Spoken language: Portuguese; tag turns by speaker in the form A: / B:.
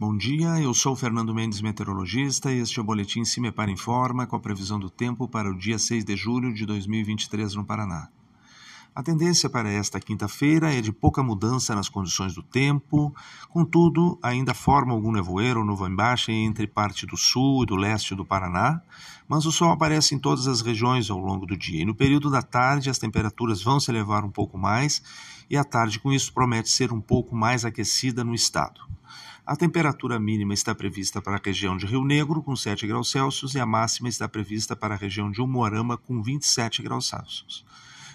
A: Bom dia, eu sou Fernando Mendes, meteorologista, e este é o Boletim Cimepar Informa com a previsão do tempo para o dia 6 de julho de 2023 no Paraná. A tendência para esta quinta-feira é de pouca mudança nas condições do tempo, contudo, ainda forma algum nevoeiro ou nuvem baixa entre parte do sul e do leste do Paraná, mas o sol aparece em todas as regiões ao longo do dia. E no período da tarde, as temperaturas vão se elevar um pouco mais, e a tarde, com isso, promete ser um pouco mais aquecida no estado. A temperatura mínima está prevista para a região de Rio Negro, com 7 graus Celsius, e a máxima está prevista para a região de Umuarama, com 27 graus Celsius.